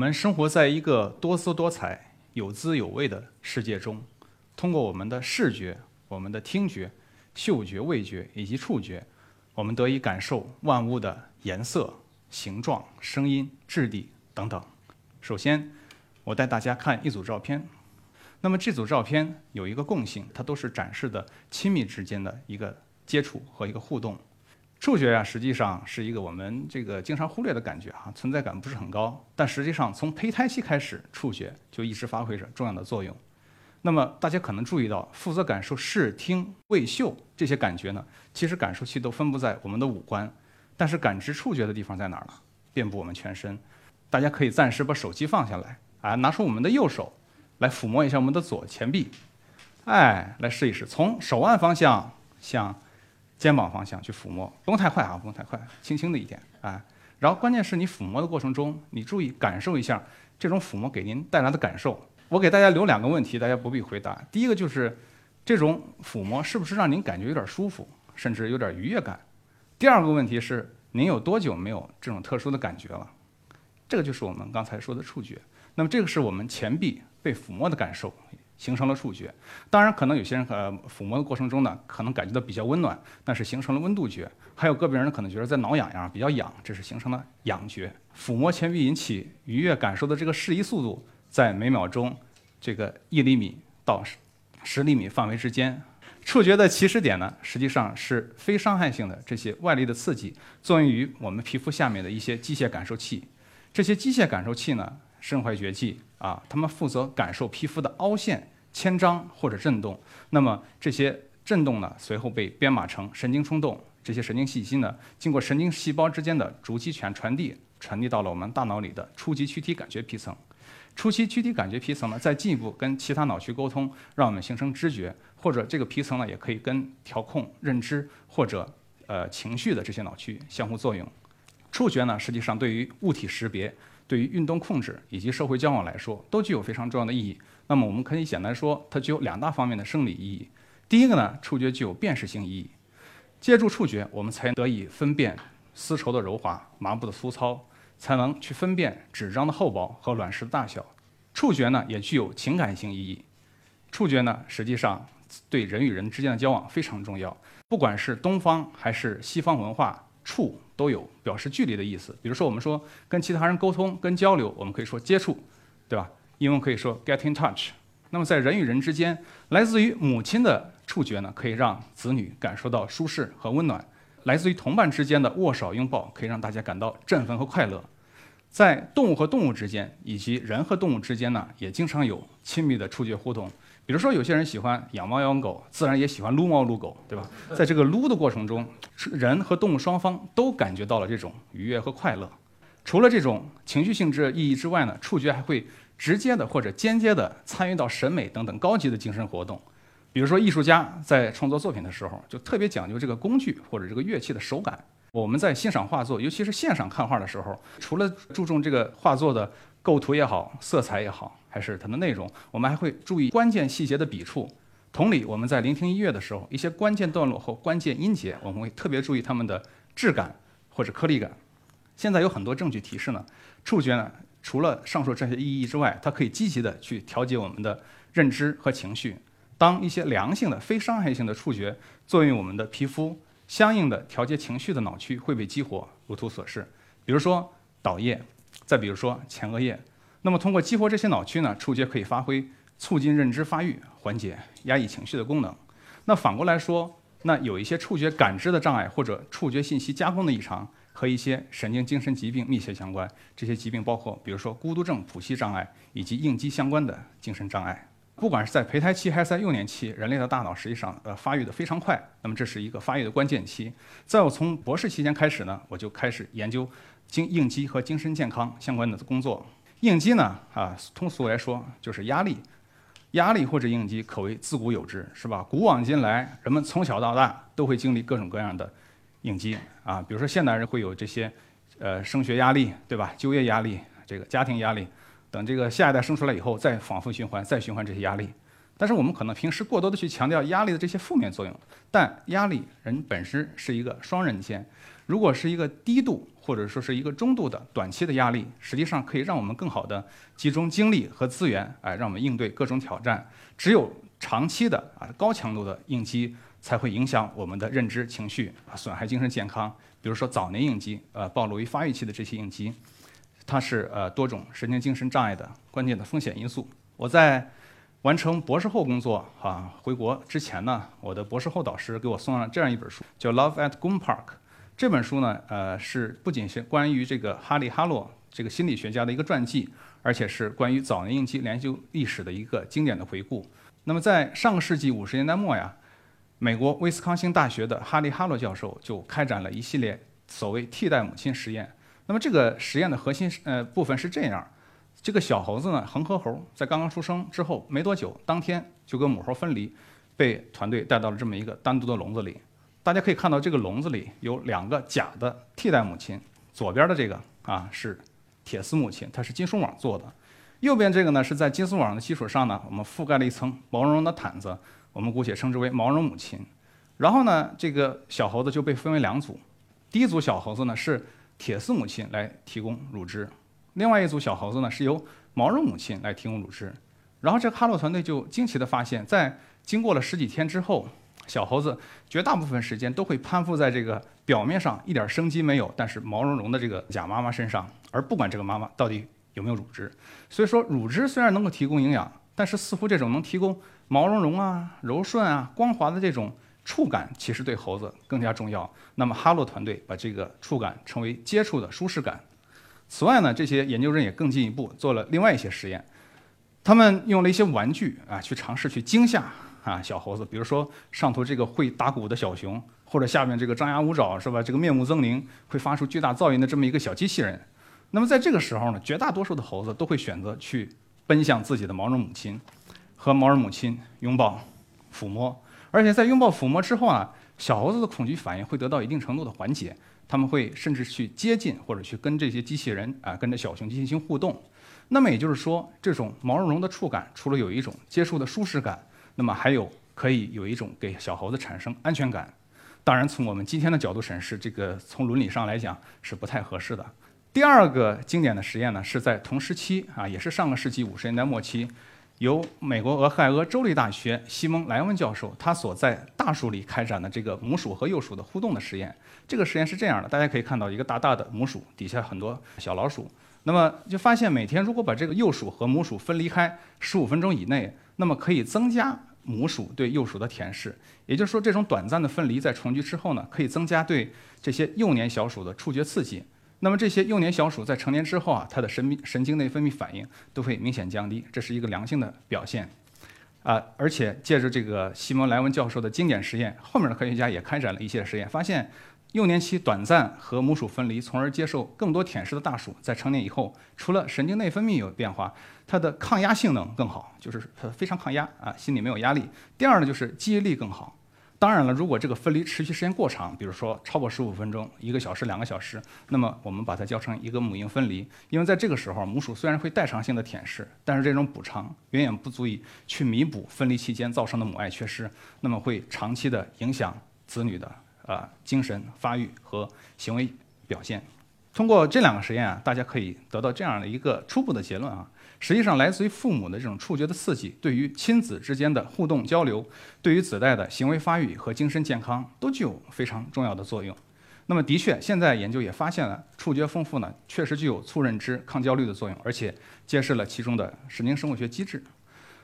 我们生活在一个多姿多彩、有滋有味的世界中，通过我们的视觉、我们的听觉、嗅觉、味觉以及触觉，我们得以感受万物的颜色、形状、声音、质地等等。首先，我带大家看一组照片。那么这组照片有一个共性，它都是展示的亲密之间的一个接触和一个互动。触觉呀，实际上是一个我们这个经常忽略的感觉哈，存在感不是很高。但实际上，从胚胎期开始，触觉就一直发挥着重要的作用。那么大家可能注意到，负责感受视听味嗅这些感觉呢，其实感受器都分布在我们的五官，但是感知触觉的地方在哪儿呢？遍布我们全身。大家可以暂时把手机放下来，啊，拿出我们的右手，来抚摸一下我们的左前臂，哎，来试一试，从手腕方向向。肩膀方向去抚摸，不用太快啊，不用太快，轻轻的一点，啊，然后关键是你抚摸的过程中，你注意感受一下这种抚摸给您带来的感受。我给大家留两个问题，大家不必回答。第一个就是这种抚摸是不是让您感觉有点舒服，甚至有点愉悦感？第二个问题是您有多久没有这种特殊的感觉了？这个就是我们刚才说的触觉。那么这个是我们前臂被抚摸的感受。形成了触觉，当然可能有些人呃抚摸的过程中呢，可能感觉到比较温暖，那是形成了温度觉；还有个别人可能觉得在挠痒痒，比较痒，这是形成了痒觉。抚摸前臂引起愉悦感受的这个适宜速度在每秒钟这个一厘米到十厘米范围之间。触觉的起始点呢，实际上是非伤害性的这些外力的刺激作用于我们皮肤下面的一些机械感受器。这些机械感受器呢，身怀绝技。啊，他们负责感受皮肤的凹陷、牵张或者震动。那么这些震动呢，随后被编码成神经冲动。这些神经信息呢，经过神经细胞之间的逐级权传递，传递到了我们大脑里的初级躯体感觉皮层。初期躯体感觉皮层呢，再进一步跟其他脑区沟通，让我们形成知觉，或者这个皮层呢，也可以跟调控认知或者呃情绪的这些脑区相互作用。触觉呢，实际上对于物体识别。对于运动控制以及社会交往来说，都具有非常重要的意义。那么我们可以简单说，它具有两大方面的生理意义。第一个呢，触觉具有辨识性意义，借助触觉，我们才得以分辨丝绸的柔滑、麻布的粗糙，才能去分辨纸张的厚薄和卵石的大小。触觉呢，也具有情感性意义。触觉呢，实际上对人与人之间的交往非常重要。不管是东方还是西方文化。触都有表示距离的意思，比如说我们说跟其他人沟通、跟交流，我们可以说接触，对吧？英文可以说 get in touch。那么在人与人之间，来自于母亲的触觉呢，可以让子女感受到舒适和温暖；来自于同伴之间的握手拥抱，可以让大家感到振奋和快乐。在动物和动物之间，以及人和动物之间呢，也经常有亲密的触觉互动。比如说，有些人喜欢养猫养狗，自然也喜欢撸猫撸狗，对吧？在这个撸的过程中，人和动物双方都感觉到了这种愉悦和快乐。除了这种情绪性质意义之外呢，触觉还会直接的或者间接的参与到审美等等高级的精神活动。比如说，艺术家在创作作品的时候，就特别讲究这个工具或者这个乐器的手感。我们在欣赏画作，尤其是线上看画的时候，除了注重这个画作的构图也好，色彩也好。还是它的内容，我们还会注意关键细节的笔触。同理，我们在聆听音乐的时候，一些关键段落或关键音节，我们会特别注意它们的质感或者颗粒感。现在有很多证据提示呢，触觉呢，除了上述这些意义之外，它可以积极的去调节我们的认知和情绪。当一些良性的、非伤害性的触觉作用我们的皮肤，相应的调节情绪的脑区会被激活，如图所示。比如说导叶，再比如说前额叶。那么，通过激活这些脑区呢，触觉可以发挥促进认知发育、缓解压抑情绪的功能。那反过来说，那有一些触觉感知的障碍或者触觉信息加工的异常，和一些神经精神疾病密切相关。这些疾病包括，比如说孤独症谱系障碍以及应激相关的精神障碍。不管是在胚胎期还是在幼年期，人类的大脑实际上呃发育的非常快。那么这是一个发育的关键期。在我从博士期间开始呢，我就开始研究精应激和精神健康相关的工作。应激呢，啊，通俗来说就是压力，压力或者应激可谓自古有之，是吧？古往今来，人们从小到大都会经历各种各样的应激啊，比如说现代人会有这些，呃，升学压力，对吧？就业压力，这个家庭压力，等这个下一代生出来以后，再反复循环，再循环这些压力。但是我们可能平时过多的去强调压力的这些负面作用，但压力人本身是一个双刃剑。如果是一个低度或者说是一个中度的短期的压力，实际上可以让我们更好的集中精力和资源，哎，让我们应对各种挑战。只有长期的啊高强度的应激，才会影响我们的认知、情绪啊，损害精神健康。比如说早年应激，呃，暴露于发育期的这些应激，它是呃多种神经精神障碍的关键的风险因素。我在完成博士后工作啊，回国之前呢，我的博士后导师给我送了这样一本书，叫《Love at g o o m Park》。这本书呢，呃，是不仅是关于这个哈利·哈洛这个心理学家的一个传记，而且是关于早年应激研究历史的一个经典的回顾。那么在上个世纪五十年代末呀，美国威斯康星大学的哈利·哈洛教授就开展了一系列所谓替代母亲实验。那么这个实验的核心呃部分是这样：这个小猴子呢，恒河猴在刚刚出生之后没多久，当天就跟母猴分离，被团队带到了这么一个单独的笼子里。大家可以看到，这个笼子里有两个假的替代母亲。左边的这个啊是铁丝母亲，它是金属网做的；右边这个呢是在金属网的基础上呢，我们覆盖了一层毛茸茸的毯子，我们姑且称之为毛绒母亲。然后呢，这个小猴子就被分为两组，第一组小猴子呢是铁丝母亲来提供乳汁，另外一组小猴子呢是由毛绒母亲来提供乳汁。然后这个哈洛团队就惊奇地发现，在经过了十几天之后。小猴子绝大部分时间都会攀附在这个表面上一点生机没有，但是毛茸茸的这个假妈妈身上，而不管这个妈妈到底有没有乳汁。所以说，乳汁虽然能够提供营养，但是似乎这种能提供毛茸茸啊、柔顺啊、光滑的这种触感，其实对猴子更加重要。那么哈洛团队把这个触感称为接触的舒适感。此外呢，这些研究人也更进一步做了另外一些实验，他们用了一些玩具啊，去尝试去惊吓。啊，小猴子，比如说上头这个会打鼓的小熊，或者下面这个张牙舞爪是吧？这个面目狰狞，会发出巨大噪音的这么一个小机器人。那么在这个时候呢，绝大多数的猴子都会选择去奔向自己的毛绒母亲，和毛绒母亲拥抱、抚摸。而且在拥抱、抚摸之后啊，小猴子的恐惧反应会得到一定程度的缓解，他们会甚至去接近或者去跟这些机器人啊，跟着小熊进行互动。那么也就是说，这种毛茸茸的触感，除了有一种接触的舒适感。那么还有可以有一种给小猴子产生安全感，当然从我们今天的角度审视，这个从伦理上来讲是不太合适的。第二个经典的实验呢，是在同时期啊，也是上个世纪五十年代末期，由美国俄亥俄州立大学西蒙莱文教授他所在大鼠里开展的这个母鼠和幼鼠的互动的实验。这个实验是这样的，大家可以看到一个大大的母鼠底下很多小老鼠，那么就发现每天如果把这个幼鼠和母鼠分离开十五分钟以内，那么可以增加。母鼠对幼鼠的舔舐，也就是说，这种短暂的分离在重聚之后呢，可以增加对这些幼年小鼠的触觉刺激。那么这些幼年小鼠在成年之后啊，它的神神经内分泌反应都会明显降低，这是一个良性的表现。啊，而且借着这个西蒙莱文教授的经典实验，后面的科学家也开展了一些实验，发现。幼年期短暂和母鼠分离，从而接受更多舔舐的大鼠，在成年以后，除了神经内分泌有变化，它的抗压性能更好，就是非常抗压啊，心里没有压力。第二呢，就是记忆力更好。当然了，如果这个分离持续时间过长，比如说超过十五分钟、一个小时、两个小时，那么我们把它叫成一个母婴分离，因为在这个时候，母鼠虽然会代偿性的舔舐，但是这种补偿远远不足以去弥补分离期间造成的母爱缺失，那么会长期的影响子女的。啊，精神发育和行为表现，通过这两个实验啊，大家可以得到这样的一个初步的结论啊。实际上，来自于父母的这种触觉的刺激，对于亲子之间的互动交流，对于子代的行为发育和精神健康，都具有非常重要的作用。那么，的确，现在研究也发现了，触觉丰富呢，确实具有促认知、抗焦虑的作用，而且揭示了其中的神经生物学机制。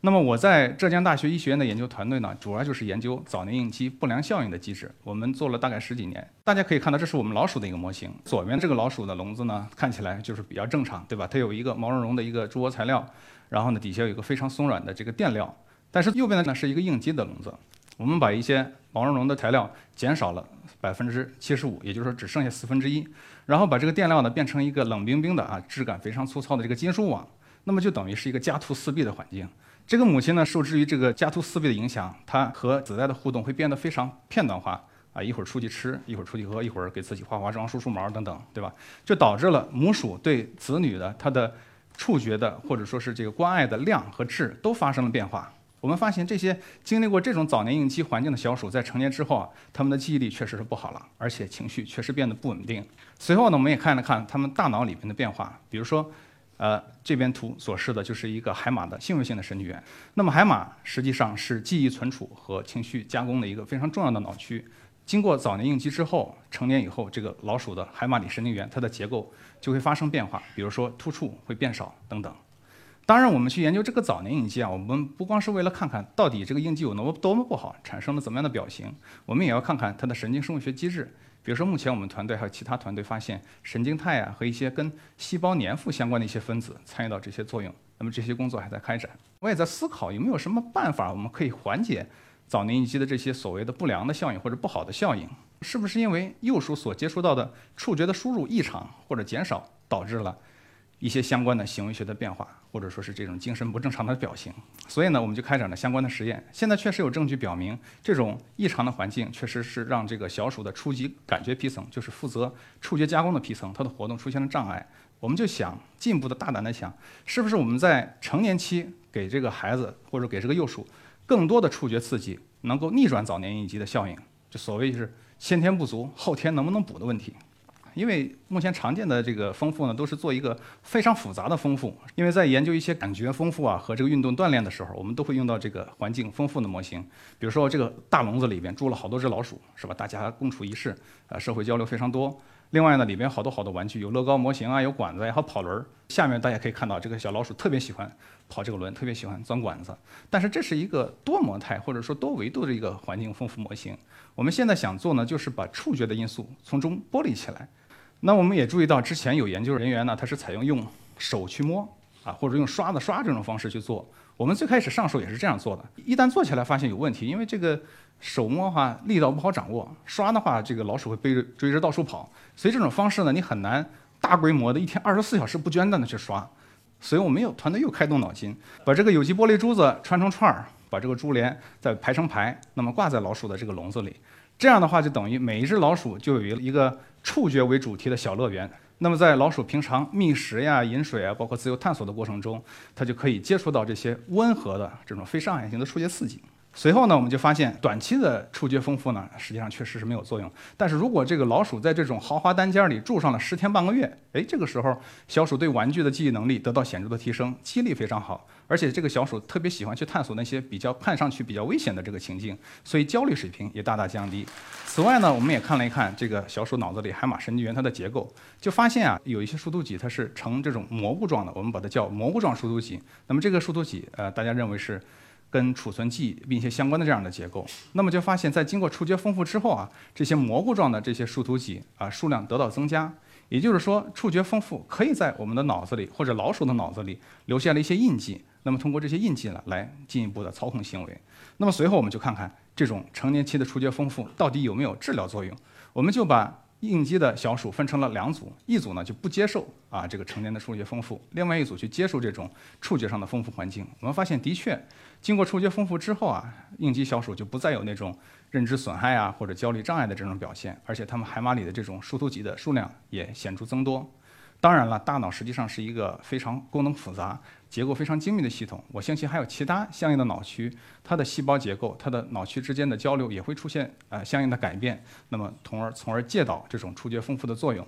那么我在浙江大学医学院的研究团队呢，主要就是研究早年应激不良效应的机制。我们做了大概十几年。大家可以看到，这是我们老鼠的一个模型。左边这个老鼠的笼子呢，看起来就是比较正常，对吧？它有一个毛茸茸的一个猪窝材料，然后呢底下有一个非常松软的这个垫料。但是右边的呢是一个应激的笼子，我们把一些毛茸茸的材料减少了百分之七十五，也就是说只剩下四分之一，然后把这个垫料呢变成一个冷冰冰的啊质感非常粗糙的这个金属网，那么就等于是一个家徒四壁的环境。这个母亲呢，受制于这个家徒四壁的影响，她和子代的互动会变得非常片段化啊，一会儿出去吃，一会儿出去喝，一会儿给自己化化妆、梳梳毛等等，对吧？就导致了母鼠对子女的它的触觉的或者说是这个关爱的量和质都发生了变化。我们发现这些经历过这种早年应激环境的小鼠，在成年之后啊，他们的记忆力确实是不好了，而且情绪确实变得不稳定。随后呢，我们也看了看他们大脑里面的变化，比如说，呃，这边图所示的就是一个海马的行为性的神经元。那么海马实际上是记忆存储和情绪加工的一个非常重要的脑区。经过早年应激之后，成年以后，这个老鼠的海马里神经元它的结构就会发生变化，比如说突触会变少等等。当然，我们去研究这个早年应激啊，我们不光是为了看看到底这个应激有多么多么不好，产生了怎么样的表型，我们也要看看它的神经生物学机制。比如说，目前我们团队还有其他团队发现，神经肽啊和一些跟细胞粘附相关的一些分子参与到这些作用。那么这些工作还在开展，我也在思考有没有什么办法我们可以缓解早年应激的这些所谓的不良的效应或者不好的效应。是不是因为幼鼠所接触到的触觉的输入异常或者减少，导致了？一些相关的行为学的变化，或者说是这种精神不正常的表情，所以呢，我们就开展了相关的实验。现在确实有证据表明，这种异常的环境确实是让这个小鼠的初级感觉皮层，就是负责触觉加工的皮层，它的活动出现了障碍。我们就想进一步的大胆的想，是不是我们在成年期给这个孩子或者给这个幼鼠更多的触觉刺激，能够逆转早年应激的效应？就所谓是先天不足，后天能不能补的问题。因为目前常见的这个丰富呢，都是做一个非常复杂的丰富。因为在研究一些感觉丰富啊和这个运动锻炼的时候，我们都会用到这个环境丰富的模型。比如说这个大笼子里边住了好多只老鼠，是吧？大家共处一室，呃，社会交流非常多。另外呢，里边好多好多玩具，有乐高模型啊，有管子呀，还有跑轮儿。下面大家可以看到，这个小老鼠特别喜欢跑这个轮，特别喜欢钻管子。但是这是一个多模态或者说多维度的一个环境丰富模型。我们现在想做呢，就是把触觉的因素从中剥离起来。那我们也注意到，之前有研究人员呢，他是采用用手去摸啊，或者用刷子刷这种方式去做。我们最开始上手也是这样做的，一旦做起来发现有问题，因为这个手摸的话力道不好掌握，刷的话这个老鼠会背着追着到处跑，所以这种方式呢，你很难大规模的一天二十四小时不间断的去刷。所以我们又团队又开动脑筋，把这个有机玻璃珠子穿成串儿，把这个珠帘再排成排，那么挂在老鼠的这个笼子里。这样的话，就等于每一只老鼠就有一一个触觉为主题的小乐园。那么，在老鼠平常觅食呀、饮水啊，包括自由探索的过程中，它就可以接触到这些温和的这种非伤害性的触觉刺激。随后呢，我们就发现短期的触觉丰富呢，实际上确实是没有作用。但是如果这个老鼠在这种豪华单间里住上了十天半个月，哎，这个时候小鼠对玩具的记忆能力得到显著的提升，记忆力非常好，而且这个小鼠特别喜欢去探索那些比较看上去比较危险的这个情境，所以焦虑水平也大大降低。此外呢，我们也看了一看这个小鼠脑子里海马神经元它的结构，就发现啊，有一些树突脊它是呈这种蘑菇状的，我们把它叫蘑菇状树突脊。那么这个树突脊，呃，大家认为是。跟储存记忆密切相关的这样的结构，那么就发现，在经过触觉丰富之后啊，这些蘑菇状的这些树突脊啊数量得到增加，也就是说，触觉丰富可以在我们的脑子里或者老鼠的脑子里留下了一些印记，那么通过这些印记呢，来进一步的操控行为。那么随后我们就看看这种成年期的触觉丰富到底有没有治疗作用，我们就把。应激的小鼠分成了两组，一组呢就不接受啊这个成年的触觉丰富，另外一组去接受这种触觉上的丰富环境。我们发现，的确，经过触觉丰富之后啊，应激小鼠就不再有那种认知损害啊或者焦虑障碍的这种表现，而且它们海马里的这种树突棘的数量也显著增多。当然了，大脑实际上是一个非常功能复杂、结构非常精密的系统。我相信还有其他相应的脑区，它的细胞结构、它的脑区之间的交流也会出现呃相应的改变，那么从而从而借导这种触觉丰富的作用。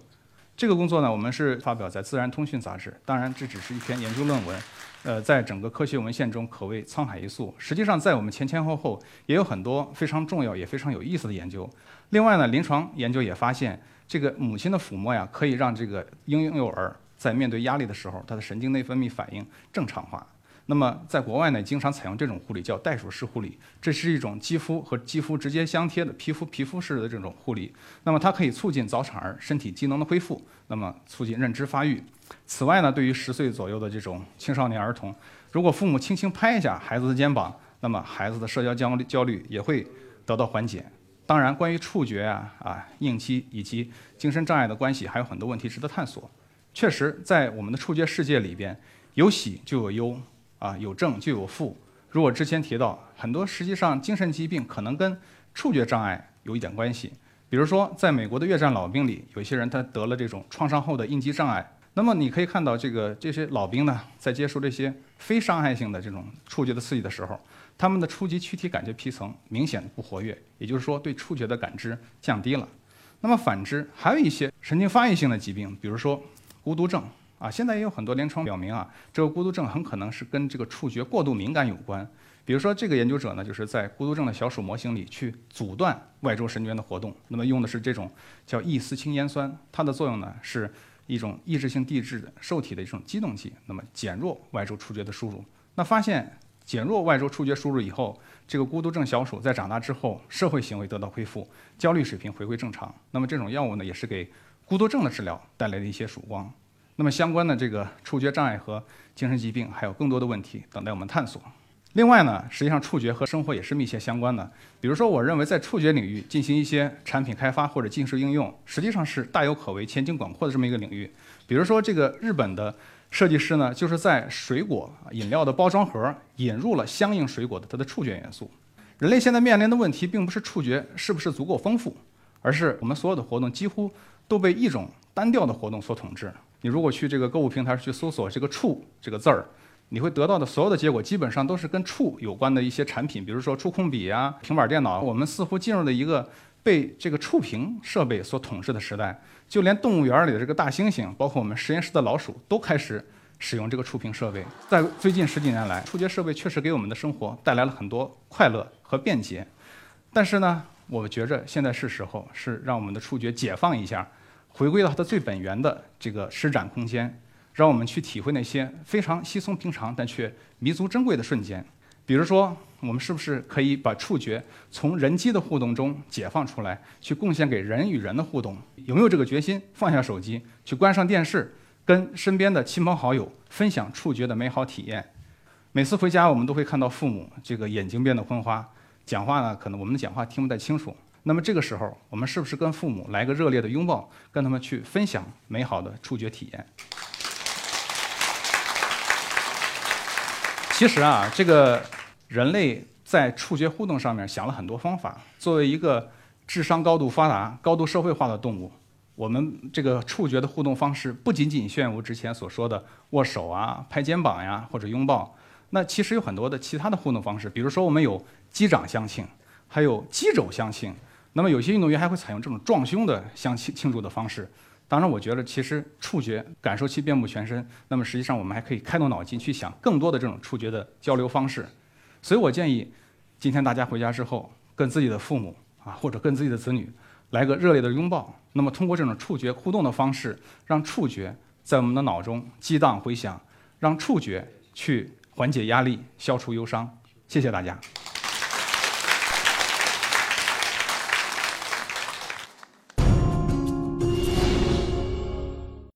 这个工作呢，我们是发表在《自然通讯》杂志。当然，这只是一篇研究论文，呃，在整个科学文献中可谓沧海一粟。实际上，在我们前前后后也有很多非常重要也非常有意思的研究。另外呢，临床研究也发现。这个母亲的抚摸呀，可以让这个婴幼儿在面对压力的时候，他的神经内分泌反应正常化。那么，在国外呢，经常采用这种护理，叫袋鼠式护理。这是一种肌肤和肌肤直接相贴的皮肤皮肤式的这种护理。那么，它可以促进早产儿身体机能的恢复，那么促进认知发育。此外呢，对于十岁左右的这种青少年儿童，如果父母轻轻拍一下孩子的肩膀，那么孩子的社交焦虑焦虑也会得到缓解。当然，关于触觉啊、啊应激以及精神障碍的关系，还有很多问题值得探索。确实，在我们的触觉世界里边，有喜就有忧，啊有正就有负。如果之前提到，很多实际上精神疾病可能跟触觉障碍有一点关系。比如说，在美国的越战老兵里，有些人他得了这种创伤后的应激障碍。那么你可以看到，这个这些老兵呢，在接受这些非伤害性的这种触觉的刺激的时候，他们的初级躯体感觉皮层明显不活跃，也就是说对触觉的感知降低了。那么反之，还有一些神经发育性的疾病，比如说孤独症啊，现在也有很多临床表明啊，这个孤独症很可能是跟这个触觉过度敏感有关。比如说这个研究者呢，就是在孤独症的小鼠模型里去阻断外周神经元的活动，那么用的是这种叫异丝氢烟酸，它的作用呢是。一种抑制性递质的受体的一种激动剂，那么减弱外周触觉的输入。那发现减弱外周触觉输入以后，这个孤独症小鼠在长大之后，社会行为得到恢复，焦虑水平回归正常。那么这种药物呢，也是给孤独症的治疗带来了一些曙光。那么相关的这个触觉障碍和精神疾病还有更多的问题等待我们探索。另外呢，实际上触觉和生活也是密切相关的。比如说，我认为在触觉领域进行一些产品开发或者技术应用，实际上是大有可为、前景广阔的这么一个领域。比如说，这个日本的设计师呢，就是在水果饮料的包装盒引入了相应水果的它的触觉元素。人类现在面临的问题，并不是触觉是不是足够丰富，而是我们所有的活动几乎都被一种单调的活动所统治。你如果去这个购物平台去搜索这个“触”这个字儿。你会得到的所有的结果，基本上都是跟触有关的一些产品，比如说触控笔啊、平板电脑。我们似乎进入了一个被这个触屏设备所统治的时代。就连动物园里的这个大猩猩，包括我们实验室的老鼠，都开始使用这个触屏设备。在最近十几年来，触觉设备确实给我们的生活带来了很多快乐和便捷。但是呢，我觉着现在是时候是让我们的触觉解放一下，回归到它的最本源的这个施展空间。让我们去体会那些非常稀松平常但却弥足珍贵的瞬间，比如说，我们是不是可以把触觉从人机的互动中解放出来，去贡献给人与人的互动？有没有这个决心？放下手机，去关上电视，跟身边的亲朋好友分享触觉的美好体验？每次回家，我们都会看到父母这个眼睛变得昏花，讲话呢，可能我们的讲话听不太清楚。那么这个时候，我们是不是跟父母来个热烈的拥抱，跟他们去分享美好的触觉体验？其实啊，这个人类在触觉互动上面想了很多方法。作为一个智商高度发达、高度社会化的动物，我们这个触觉的互动方式不仅仅限于之前所说的握手啊、拍肩膀呀或者拥抱。那其实有很多的其他的互动方式，比如说我们有击掌相庆，还有击肘相庆。那么有些运动员还会采用这种撞胸的相庆庆祝的方式。当然，我觉得其实触觉感受器遍布全身。那么实际上，我们还可以开动脑筋去想更多的这种触觉的交流方式。所以我建议，今天大家回家之后，跟自己的父母啊，或者跟自己的子女来个热烈的拥抱。那么通过这种触觉互动的方式，让触觉在我们的脑中激荡回响，让触觉去缓解压力、消除忧伤。谢谢大家。